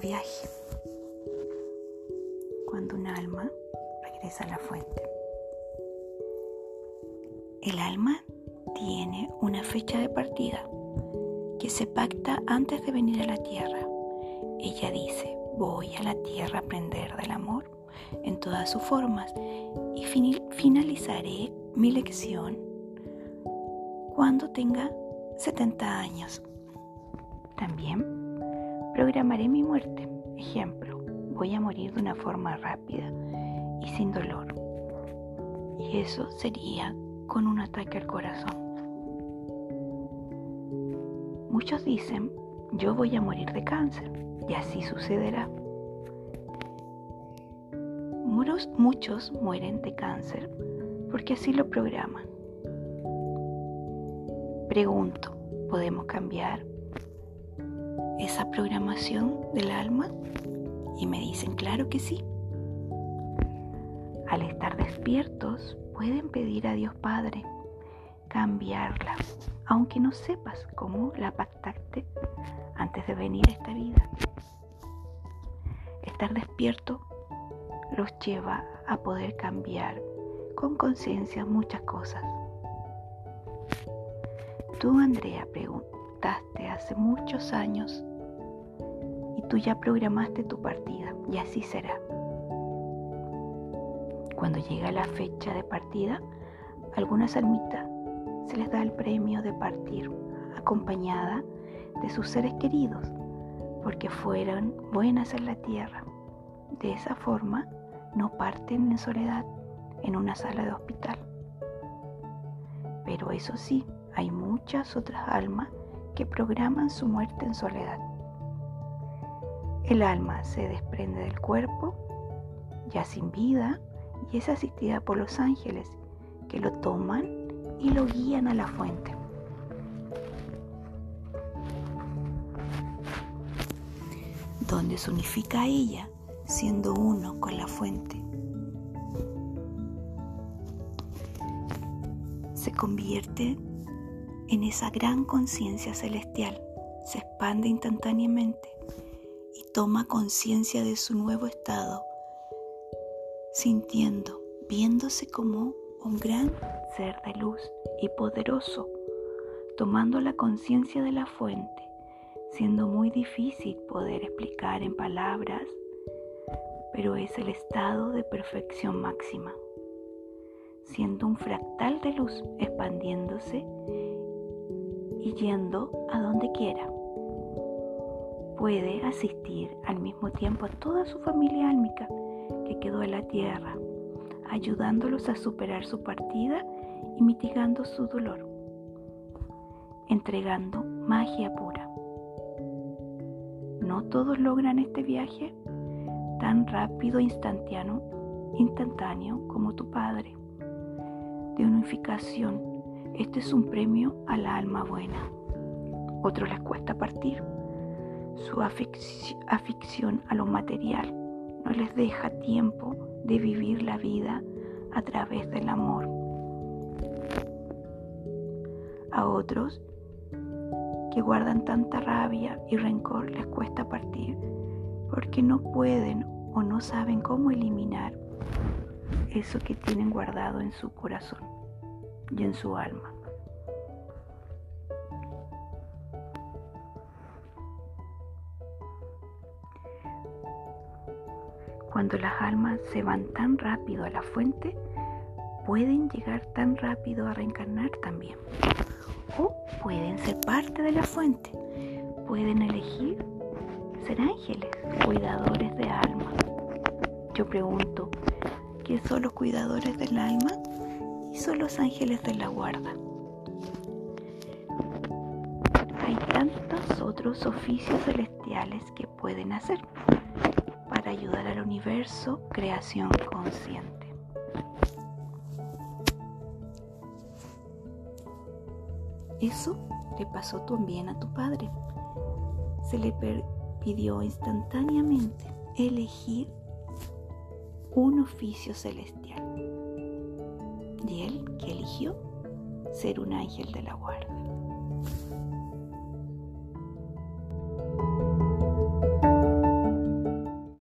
viaje. Cuando un alma regresa a la fuente. El alma tiene una fecha de partida que se pacta antes de venir a la tierra. Ella dice, voy a la tierra a aprender del amor en todas sus formas y finalizaré mi lección cuando tenga 70 años. También programaré mi muerte. Ejemplo, voy a morir de una forma rápida y sin dolor. Y eso sería con un ataque al corazón. Muchos dicen, yo voy a morir de cáncer, y así sucederá. Muchos, muchos mueren de cáncer porque así lo programan. Pregunto, ¿podemos cambiar esa programación del alma? Y me dicen, claro que sí. Al estar despiertos, pueden pedir a Dios Padre cambiarla, aunque no sepas cómo la pactaste antes de venir a esta vida. Estar despierto los lleva a poder cambiar con conciencia muchas cosas. Tú, Andrea, preguntaste hace muchos años tú ya programaste tu partida y así será. Cuando llega la fecha de partida, algunas almitas se les da el premio de partir acompañada de sus seres queridos porque fueron buenas en la tierra. De esa forma no parten en soledad en una sala de hospital. Pero eso sí, hay muchas otras almas que programan su muerte en soledad. El alma se desprende del cuerpo, ya sin vida, y es asistida por los ángeles que lo toman y lo guían a la fuente. donde se unifica ella siendo uno con la fuente. Se convierte en esa gran conciencia celestial, se expande instantáneamente y toma conciencia de su nuevo estado sintiendo, viéndose como un gran ser de luz y poderoso, tomando la conciencia de la fuente, siendo muy difícil poder explicar en palabras, pero es el estado de perfección máxima, siendo un fractal de luz expandiéndose y yendo a donde quiera. Puede asistir al mismo tiempo a toda su familia álmica que quedó en la tierra, ayudándolos a superar su partida y mitigando su dolor, entregando magia pura. No todos logran este viaje tan rápido e instantáneo, instantáneo como tu Padre. De unificación, este es un premio a la alma buena. Otros les cuesta partir. Su afición a lo material no les deja tiempo de vivir la vida a través del amor. A otros que guardan tanta rabia y rencor les cuesta partir porque no pueden o no saben cómo eliminar eso que tienen guardado en su corazón y en su alma. Cuando las almas se van tan rápido a la fuente, pueden llegar tan rápido a reencarnar también. O pueden ser parte de la fuente. Pueden elegir ser ángeles, cuidadores de alma. Yo pregunto, ¿qué son los cuidadores del alma? Y son los ángeles de la guarda. Hay tantos otros oficios celestiales que pueden hacer ayudar al universo creación consciente. Eso le pasó también a tu padre. Se le pidió instantáneamente elegir un oficio celestial. Y él que eligió ser un ángel de la guarda.